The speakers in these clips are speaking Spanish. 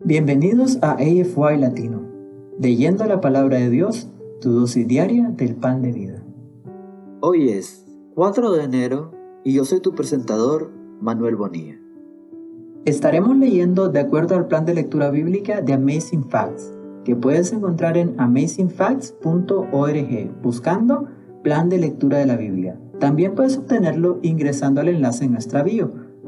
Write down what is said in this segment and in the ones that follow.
Bienvenidos a AFY Latino, leyendo la palabra de Dios, tu dosis diaria del pan de vida. Hoy es 4 de enero y yo soy tu presentador, Manuel Bonilla. Estaremos leyendo de acuerdo al plan de lectura bíblica de Amazing Facts, que puedes encontrar en amazingfacts.org buscando plan de lectura de la Biblia. También puedes obtenerlo ingresando al enlace en nuestra bio.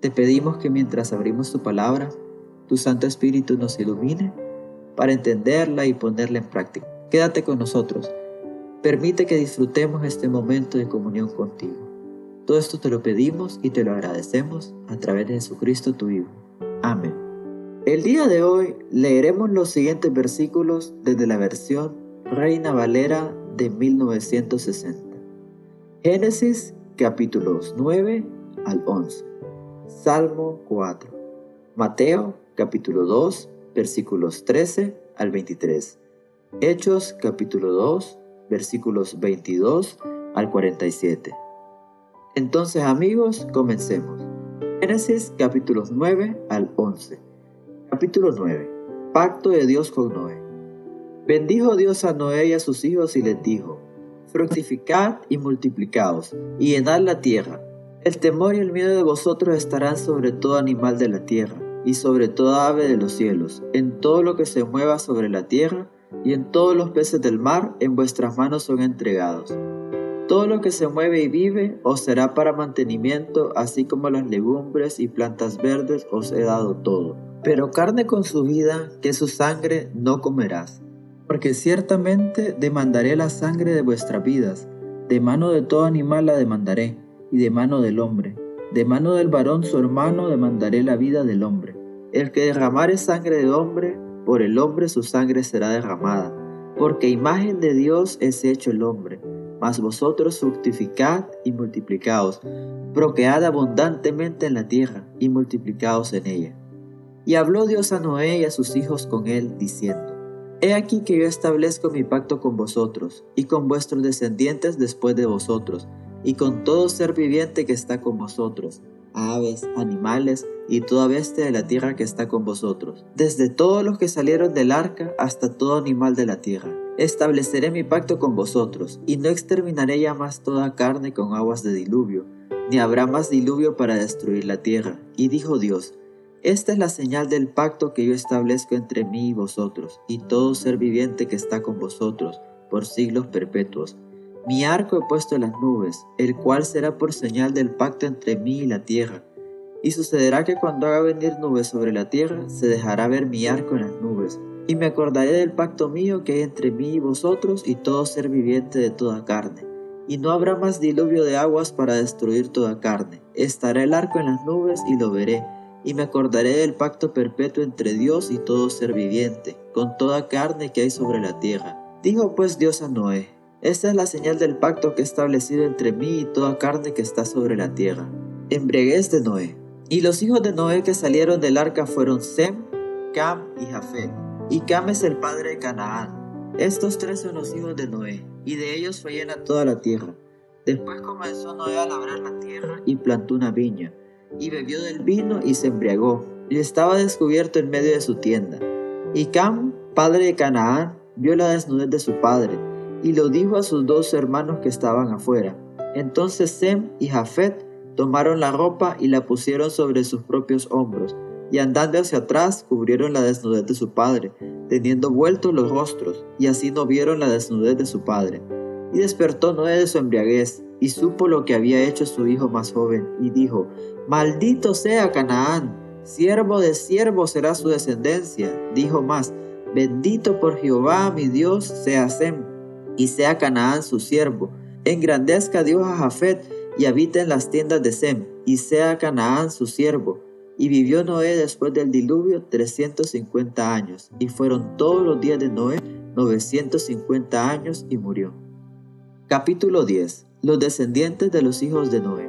Te pedimos que mientras abrimos tu palabra, tu Santo Espíritu nos ilumine para entenderla y ponerla en práctica. Quédate con nosotros. Permite que disfrutemos este momento de comunión contigo. Todo esto te lo pedimos y te lo agradecemos a través de Jesucristo tu Hijo. Amén. El día de hoy leeremos los siguientes versículos desde la versión Reina Valera de 1960. Génesis capítulos 9 al 11. Salmo 4. Mateo capítulo 2 versículos 13 al 23. Hechos capítulo 2 versículos 22 al 47. Entonces amigos, comencemos. Génesis capítulos 9 al 11. Capítulo 9. Pacto de Dios con Noé. Bendijo Dios a Noé y a sus hijos y les dijo, fructificad y multiplicaos, y llenad la tierra. El temor y el miedo de vosotros estarán sobre todo animal de la tierra, y sobre toda ave de los cielos, en todo lo que se mueva sobre la tierra, y en todos los peces del mar en vuestras manos son entregados. Todo lo que se mueve y vive os será para mantenimiento, así como las legumbres y plantas verdes os he dado todo. Pero carne con su vida, que su sangre no comerás porque ciertamente demandaré la sangre de vuestras vidas, de mano de todo animal la demandaré, y de mano del hombre, de mano del varón su hermano demandaré la vida del hombre. El que derramare sangre de hombre, por el hombre su sangre será derramada, porque imagen de Dios es hecho el hombre. Mas vosotros fructificad y multiplicaos, proquead abundantemente en la tierra y multiplicaos en ella. Y habló Dios a Noé y a sus hijos con él, diciendo, He aquí que yo establezco mi pacto con vosotros, y con vuestros descendientes después de vosotros, y con todo ser viviente que está con vosotros, aves, animales, y toda bestia de la tierra que está con vosotros, desde todos los que salieron del arca hasta todo animal de la tierra. Estableceré mi pacto con vosotros, y no exterminaré ya más toda carne con aguas de diluvio, ni habrá más diluvio para destruir la tierra. Y dijo Dios, esta es la señal del pacto que yo establezco entre mí y vosotros, y todo ser viviente que está con vosotros, por siglos perpetuos. Mi arco he puesto en las nubes, el cual será por señal del pacto entre mí y la tierra. Y sucederá que cuando haga venir nubes sobre la tierra, se dejará ver mi arco en las nubes. Y me acordaré del pacto mío que hay entre mí y vosotros y todo ser viviente de toda carne. Y no habrá más diluvio de aguas para destruir toda carne. Estará el arco en las nubes y lo veré y me acordaré del pacto perpetuo entre Dios y todo ser viviente, con toda carne que hay sobre la tierra. Dijo pues Dios a Noé, esta es la señal del pacto que he establecido entre mí y toda carne que está sobre la tierra. Embriaguez de Noé. Y los hijos de Noé que salieron del arca fueron Sem, Cam y Jafet. Y Cam es el padre de Canaán. Estos tres son los hijos de Noé, y de ellos fue llena toda la tierra. Después comenzó Noé a labrar la tierra y plantó una viña y bebió del vino y se embriagó, y estaba descubierto en medio de su tienda. Y Cam, padre de Canaán, vio la desnudez de su padre, y lo dijo a sus dos hermanos que estaban afuera. Entonces Sem y Jafet tomaron la ropa y la pusieron sobre sus propios hombros, y andando hacia atrás cubrieron la desnudez de su padre, teniendo vueltos los rostros, y así no vieron la desnudez de su padre. Y despertó Noé de su embriaguez, y supo lo que había hecho su hijo más joven, y dijo, Maldito sea Canaán, siervo de siervo será su descendencia. Dijo más, bendito por Jehová mi Dios sea Sem, y sea Canaán su siervo. Engrandezca Dios a Jafet, y habita en las tiendas de Sem, y sea Canaán su siervo. Y vivió Noé después del diluvio 350 años, y fueron todos los días de Noé 950 años y murió. Capítulo 10. Los descendientes de los hijos de Noé.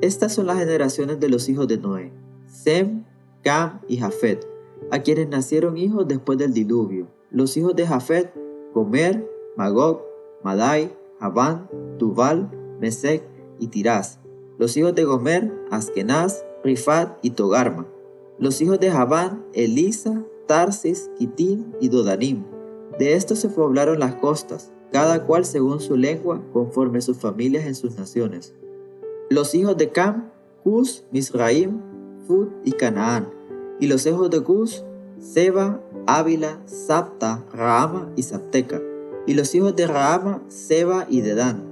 Estas son las generaciones de los hijos de Noé. Sem, Cam y Jafet, a quienes nacieron hijos después del diluvio. Los hijos de Jafet, Gomer, Magog, Madai, Javán, Tubal, Mesec y Tirás. Los hijos de Gomer, Askenaz, Rifat y Togarma. Los hijos de Javán, Elisa, Tarsis, Kitim y Dodanim. De estos se poblaron las costas, cada cual según su lengua, conforme sus familias en sus naciones. Los hijos de Cam, Cus, Misraim, Fud y Canaán. Y los hijos de Cus, Seba, Ávila, Sapta, Rahama y Sapteca. Y los hijos de Rahama, Seba y Dedán.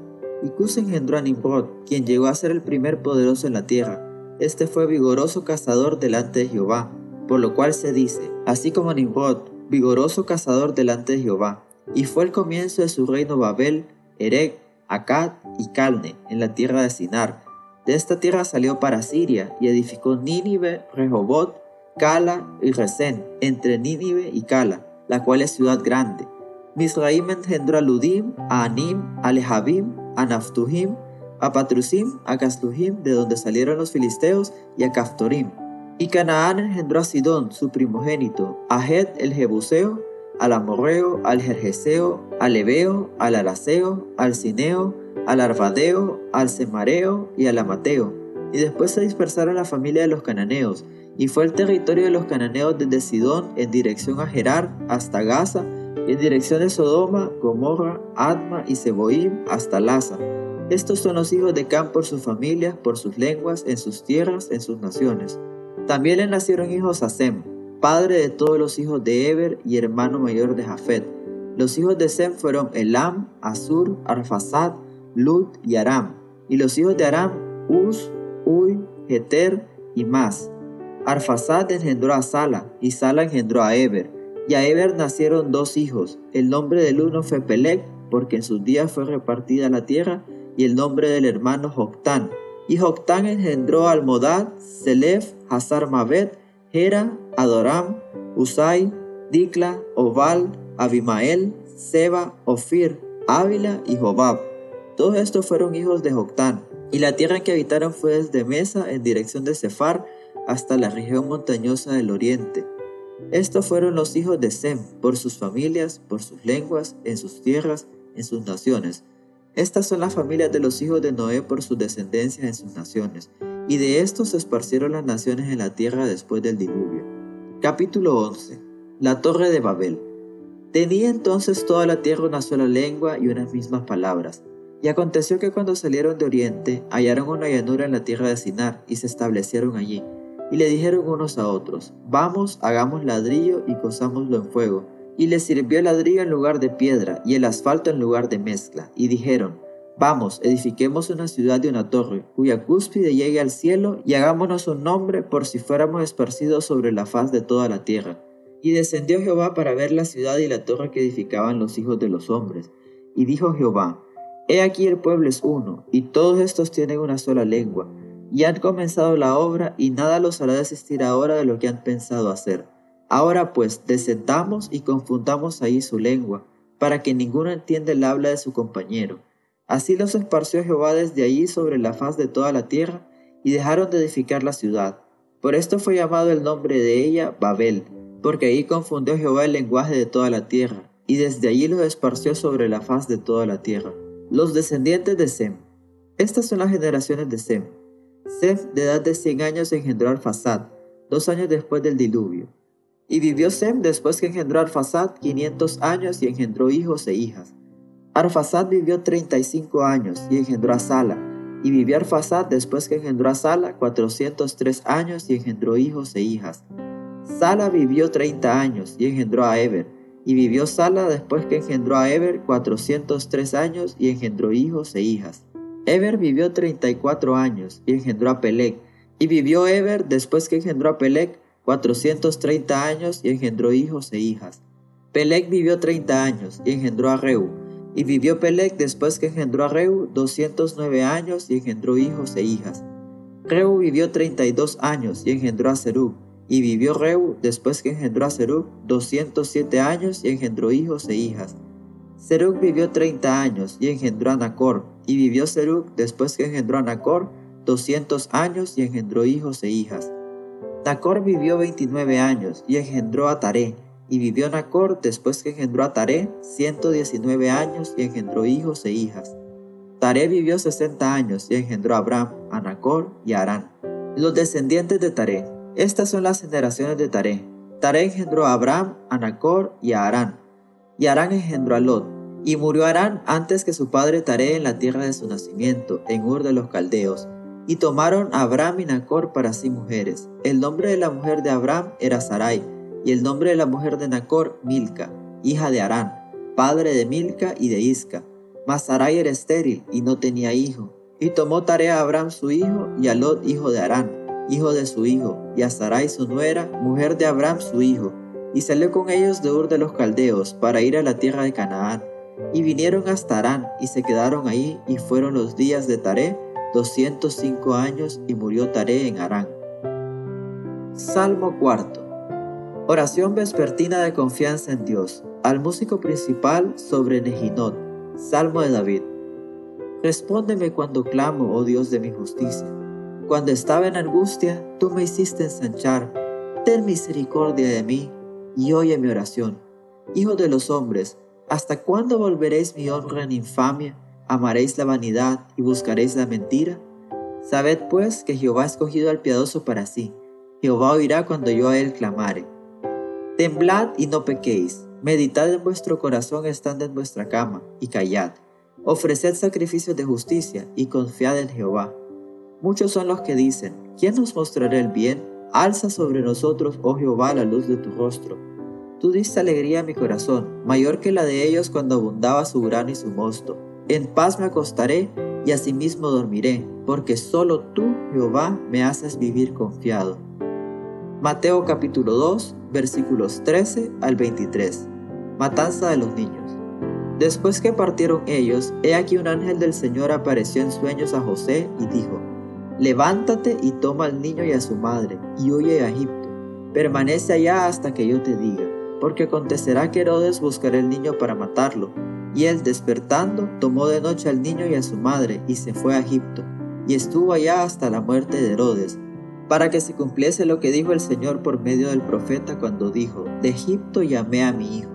Y Cus engendró a Nimrod, quien llegó a ser el primer poderoso en la tierra este fue vigoroso cazador delante de Jehová, por lo cual se dice, así como Nimrod, vigoroso cazador delante de Jehová. Y fue el comienzo de su reino Babel, Erec, Akkad y Calne, en la tierra de Sinar. De esta tierra salió para Siria y edificó Nínive, Rehobot, Cala y Resén, entre Nínive y Cala, la cual es ciudad grande. Misraim engendró a Ludim, a Anim, a Lehabim, a Naftuhim, a Patrusim, a Casluhim, de donde salieron los filisteos, y a Caftorim. Y Canaán engendró a Sidón, su primogénito, a Het el Jebuseo, al Amorreo, al Jerjeseo, al Ebeo, al Araseo, al Cineo, al Arvadeo, al Semareo y al Amateo. Y después se dispersaron la familia de los cananeos, y fue el territorio de los cananeos desde Sidón en dirección a Gerar hasta Gaza, en dirección de Sodoma, Gomorra, Adma y Seboim hasta Laza estos son los hijos de Cam por sus familias, por sus lenguas, en sus tierras, en sus naciones. También le nacieron hijos a Sem, padre de todos los hijos de Eber y hermano mayor de Jafet. Los hijos de Sem fueron Elam, Asur, Arfasad, Lut y Aram. Y los hijos de Aram, Uz, Uy, Heter y Mas. Arfasad engendró a Sala, y Sala engendró a Eber. Y a Eber nacieron dos hijos. El nombre del uno fue Pelec, porque en sus días fue repartida la tierra, y el nombre del hermano Joctán. Y Joctán engendró a Almodad, Selef, Hazar Mabet, Hera, Adoram, Usai, Dikla, Obal, Abimael, Seba, Ofir, Ávila y Jobab. Todos estos fueron hijos de Joctán, y la tierra en que habitaron fue desde Mesa en dirección de Sefar hasta la región montañosa del oriente. Estos fueron los hijos de Sem, por sus familias, por sus lenguas, en sus tierras, en sus naciones, estas son las familias de los hijos de Noé por su descendencia en sus naciones, y de estos se esparcieron las naciones en la tierra después del diluvio. Capítulo 11. La torre de Babel. Tenía entonces toda la tierra una sola lengua y unas mismas palabras. Y aconteció que cuando salieron de oriente, hallaron una llanura en la tierra de Sinar, y se establecieron allí. Y le dijeron unos a otros, Vamos, hagamos ladrillo y cosámoslo en fuego y les sirvió el ladrillo en lugar de piedra y el asfalto en lugar de mezcla. Y dijeron, Vamos, edifiquemos una ciudad de una torre, cuya cúspide llegue al cielo, y hagámonos un nombre por si fuéramos esparcidos sobre la faz de toda la tierra. Y descendió Jehová para ver la ciudad y la torre que edificaban los hijos de los hombres. Y dijo Jehová, He aquí el pueblo es uno, y todos estos tienen una sola lengua, y han comenzado la obra, y nada los hará desistir ahora de lo que han pensado hacer. Ahora pues, descendamos y confundamos ahí su lengua, para que ninguno entienda el habla de su compañero. Así los esparció Jehová desde allí sobre la faz de toda la tierra, y dejaron de edificar la ciudad. Por esto fue llamado el nombre de ella Babel, porque ahí confundió Jehová el lenguaje de toda la tierra, y desde allí los esparció sobre la faz de toda la tierra. Los descendientes de Sem. Estas son las generaciones de Sem. Sem, de edad de cien años, engendró al Fasad, dos años después del diluvio. Y vivió Sem después que engendró a Arfasad 500 años y engendró hijos e hijas. Arfasad vivió 35 años y engendró a Sala. Y vivió Arfasad después que engendró a Sala 403 años y engendró hijos e hijas. Sala vivió 30 años y engendró a Eber. Y vivió Sala después que engendró a Eber 403 años y engendró hijos e hijas. Eber vivió 34 años y engendró a Pelec. Y vivió Eber después que engendró a Pelec 430 años y engendró hijos e hijas. Pelec vivió 30 años y engendró a Reu. Y vivió Pelec después que engendró a Reu 209 años y engendró hijos e hijas. Reu vivió 32 años y engendró a Serug. Y vivió Reu después que engendró a Serug 207 años y engendró hijos e hijas. Serug vivió 30 años y engendró a Nacor. Y vivió Serug después que engendró a Nacor 200 años y engendró hijos e hijas. Nacor vivió 29 años y engendró a Taré. Y vivió Nacor después que engendró a Taré 119 años y engendró hijos e hijas. Taré vivió 60 años y engendró a Abraham, a Nacor y a Arán. Los descendientes de Taré. Estas son las generaciones de Taré. Taré engendró a Abraham, a Nacor y a Arán. Y Arán engendró a Lot. Y murió Arán antes que su padre Taré en la tierra de su nacimiento, en Ur de los Caldeos. Y tomaron a Abraham y Nacor para sí mujeres. El nombre de la mujer de Abraham era Sarai, y el nombre de la mujer de Nacor, Milca, hija de Arán, padre de Milca y de Isca mas Sarai era estéril y no tenía hijo. Y tomó tarea a Abraham su hijo y a Lot hijo de Arán, hijo de su hijo, y a Sarai su nuera, mujer de Abraham su hijo. Y salió con ellos de Ur de los Caldeos para ir a la tierra de Canaán. Y vinieron hasta Arán y se quedaron ahí y fueron los días de Taré, 205 años y murió Taré en Arán. Salmo cuarto. Oración vespertina de confianza en Dios. Al músico principal sobre Nejinot Salmo de David. Respóndeme cuando clamo, oh Dios de mi justicia. Cuando estaba en angustia, tú me hiciste ensanchar. Ten misericordia de mí y oye mi oración. Hijo de los hombres, ¿hasta cuándo volveréis mi honra en infamia? ¿Amaréis la vanidad y buscaréis la mentira? Sabed pues que Jehová ha escogido al piadoso para sí. Jehová oirá cuando yo a él clamare. Temblad y no pequéis Meditad en vuestro corazón estando en vuestra cama, y callad. Ofreced sacrificios de justicia, y confiad en Jehová. Muchos son los que dicen, ¿quién nos mostrará el bien? Alza sobre nosotros, oh Jehová, la luz de tu rostro. Tú diste alegría a mi corazón, mayor que la de ellos cuando abundaba su grano y su mosto. En paz me acostaré y asimismo dormiré, porque solo tú, Jehová, me haces vivir confiado. Mateo capítulo 2, versículos 13 al 23 matanza de los niños. Después que partieron ellos, he aquí un ángel del Señor apareció en sueños a José y dijo, Levántate y toma al niño y a su madre, y huye a Egipto. Permanece allá hasta que yo te diga, porque acontecerá que Herodes buscará el niño para matarlo. Y él, despertando, tomó de noche al niño y a su madre, y se fue a Egipto, y estuvo allá hasta la muerte de Herodes, para que se cumpliese lo que dijo el Señor por medio del profeta cuando dijo, De Egipto llamé a mi hijo.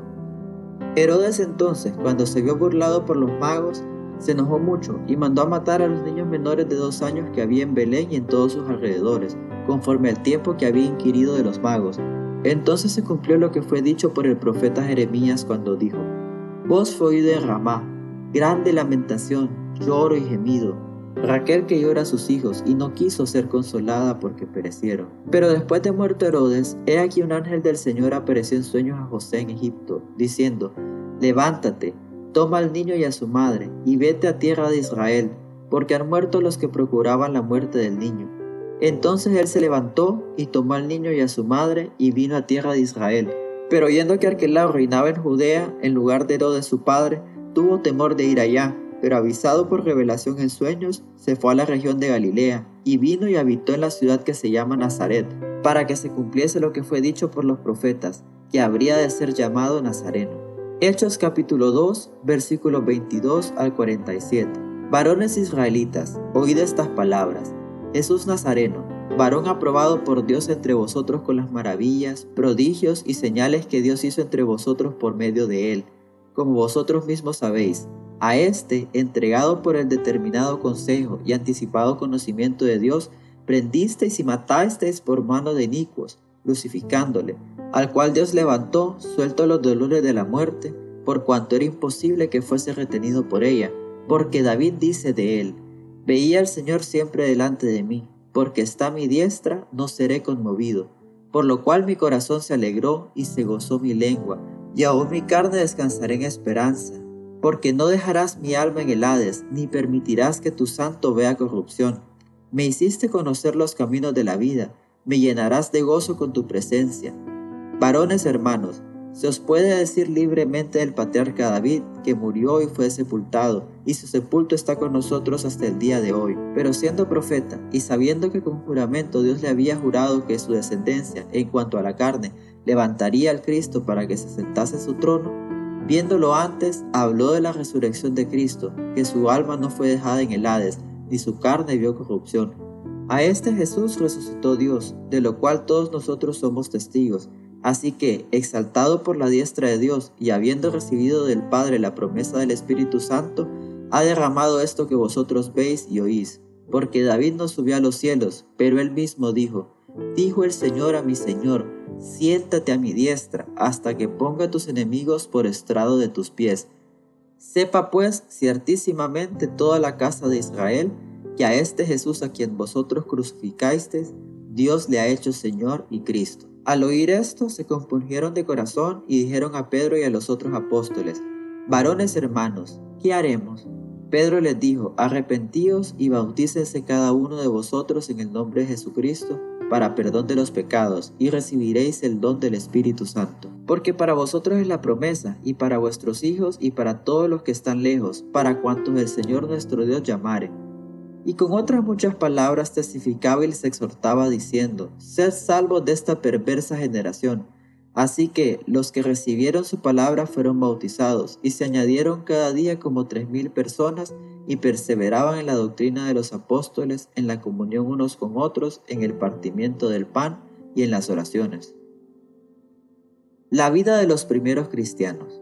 Herodes entonces, cuando se vio burlado por los magos, se enojó mucho y mandó a matar a los niños menores de dos años que había en Belén y en todos sus alrededores, conforme al tiempo que había inquirido de los magos. Entonces se cumplió lo que fue dicho por el profeta Jeremías cuando dijo, Voz fue de Ramá, grande lamentación, lloro y gemido, Raquel que llora a sus hijos y no quiso ser consolada porque perecieron. Pero después de muerto Herodes, he aquí un ángel del Señor apareció en sueños a José en Egipto, diciendo, Levántate, toma al niño y a su madre, y vete a tierra de Israel, porque han muerto los que procuraban la muerte del niño. Entonces él se levantó y tomó al niño y a su madre y vino a tierra de Israel. Pero oyendo que Arquelao reinaba en Judea en lugar de Herodes su padre, tuvo temor de ir allá pero avisado por revelación en sueños, se fue a la región de Galilea y vino y habitó en la ciudad que se llama Nazaret, para que se cumpliese lo que fue dicho por los profetas, que habría de ser llamado Nazareno. Hechos capítulo 2, versículos 22 al 47. Varones israelitas, oíd estas palabras. Jesús Nazareno, varón aprobado por Dios entre vosotros con las maravillas, prodigios y señales que Dios hizo entre vosotros por medio de él, como vosotros mismos sabéis a este, entregado por el determinado consejo y anticipado conocimiento de Dios, prendisteis y matasteis por mano de inicuos, crucificándole, al cual Dios levantó, suelto los dolores de la muerte, por cuanto era imposible que fuese retenido por ella, porque David dice de él, Veía al Señor siempre delante de mí, porque está mi diestra, no seré conmovido, por lo cual mi corazón se alegró y se gozó mi lengua, y aún mi carne descansaré en esperanza porque no dejarás mi alma en el Hades, ni permitirás que tu santo vea corrupción. Me hiciste conocer los caminos de la vida, me llenarás de gozo con tu presencia. Varones hermanos, Se os puede decir libremente del patriarca David, que murió y fue sepultado, y su sepulto está con nosotros hasta el día de hoy. Pero siendo profeta, y sabiendo que con juramento Dios le había jurado que su descendencia, en cuanto a la carne, levantaría al Cristo para que se sentase en su trono, viéndolo antes, habló de la resurrección de Cristo, que su alma no fue dejada en el Hades, ni su carne vio corrupción. A este Jesús resucitó Dios, de lo cual todos nosotros somos testigos. Así que, exaltado por la diestra de Dios y habiendo recibido del Padre la promesa del Espíritu Santo, ha derramado esto que vosotros veis y oís. Porque David no subió a los cielos, pero él mismo dijo, Dijo el Señor a mi Señor, siéntate a mi diestra, hasta que ponga tus enemigos por estrado de tus pies. Sepa pues ciertísimamente toda la casa de Israel, que a este Jesús a quien vosotros crucificasteis, Dios le ha hecho Señor y Cristo. Al oír esto, se compungieron de corazón y dijeron a Pedro y a los otros apóstoles, Varones hermanos, ¿qué haremos? Pedro les dijo, Arrepentíos y bautícense cada uno de vosotros en el nombre de Jesucristo para perdón de los pecados, y recibiréis el don del Espíritu Santo. Porque para vosotros es la promesa, y para vuestros hijos, y para todos los que están lejos, para cuantos el Señor nuestro Dios llamare y con otras muchas palabras testificaba y les exhortaba diciendo, Sed salvos de esta perversa generación. Así que los que recibieron su palabra fueron bautizados, y se añadieron cada día como tres mil personas, y perseveraban en la doctrina de los apóstoles, en la comunión unos con otros, en el partimiento del pan y en las oraciones. La vida de los primeros cristianos.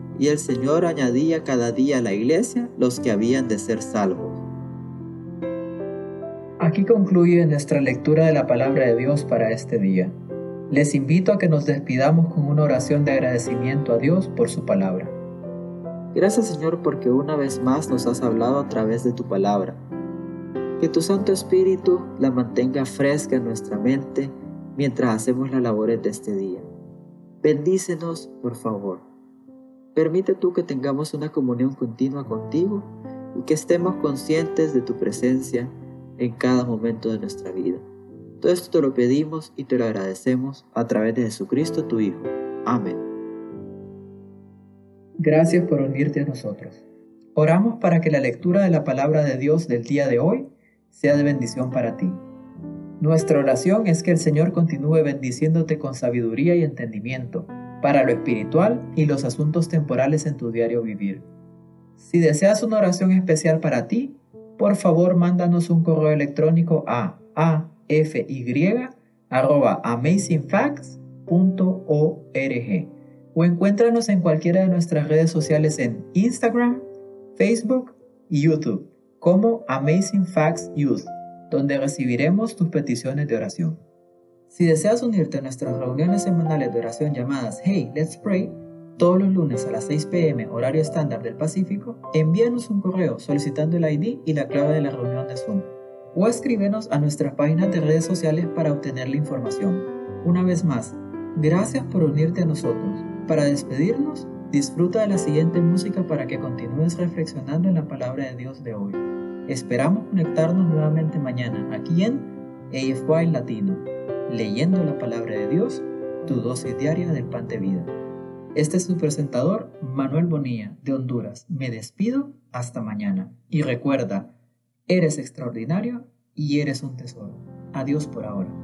y el Señor añadía cada día a la iglesia los que habían de ser salvos. Aquí concluye nuestra lectura de la palabra de Dios para este día. Les invito a que nos despidamos con una oración de agradecimiento a Dios por su palabra. Gracias Señor porque una vez más nos has hablado a través de tu palabra. Que tu Santo Espíritu la mantenga fresca en nuestra mente mientras hacemos las labores de este día. Bendícenos, por favor. Permite tú que tengamos una comunión continua contigo y que estemos conscientes de tu presencia en cada momento de nuestra vida. Todo esto te lo pedimos y te lo agradecemos a través de Jesucristo tu Hijo. Amén. Gracias por unirte a nosotros. Oramos para que la lectura de la palabra de Dios del día de hoy sea de bendición para ti. Nuestra oración es que el Señor continúe bendiciéndote con sabiduría y entendimiento para lo espiritual y los asuntos temporales en tu diario vivir. Si deseas una oración especial para ti, por favor mándanos un correo electrónico a afy.amazingfacts.org o encuéntranos en cualquiera de nuestras redes sociales en Instagram, Facebook y YouTube como Amazing Facts Youth, donde recibiremos tus peticiones de oración. Si deseas unirte a nuestras reuniones semanales de oración llamadas Hey, Let's Pray, todos los lunes a las 6 pm horario estándar del Pacífico, envíanos un correo solicitando el ID y la clave de la reunión de Zoom. O escríbenos a nuestras páginas de redes sociales para obtener la información. Una vez más, gracias por unirte a nosotros. Para despedirnos, disfruta de la siguiente música para que continúes reflexionando en la palabra de Dios de hoy. Esperamos conectarnos nuevamente mañana aquí en AFY Latino leyendo la palabra de Dios, tu dosis diaria del pan de vida. Este es su presentador, Manuel Bonilla, de Honduras. Me despido hasta mañana. Y recuerda, eres extraordinario y eres un tesoro. Adiós por ahora.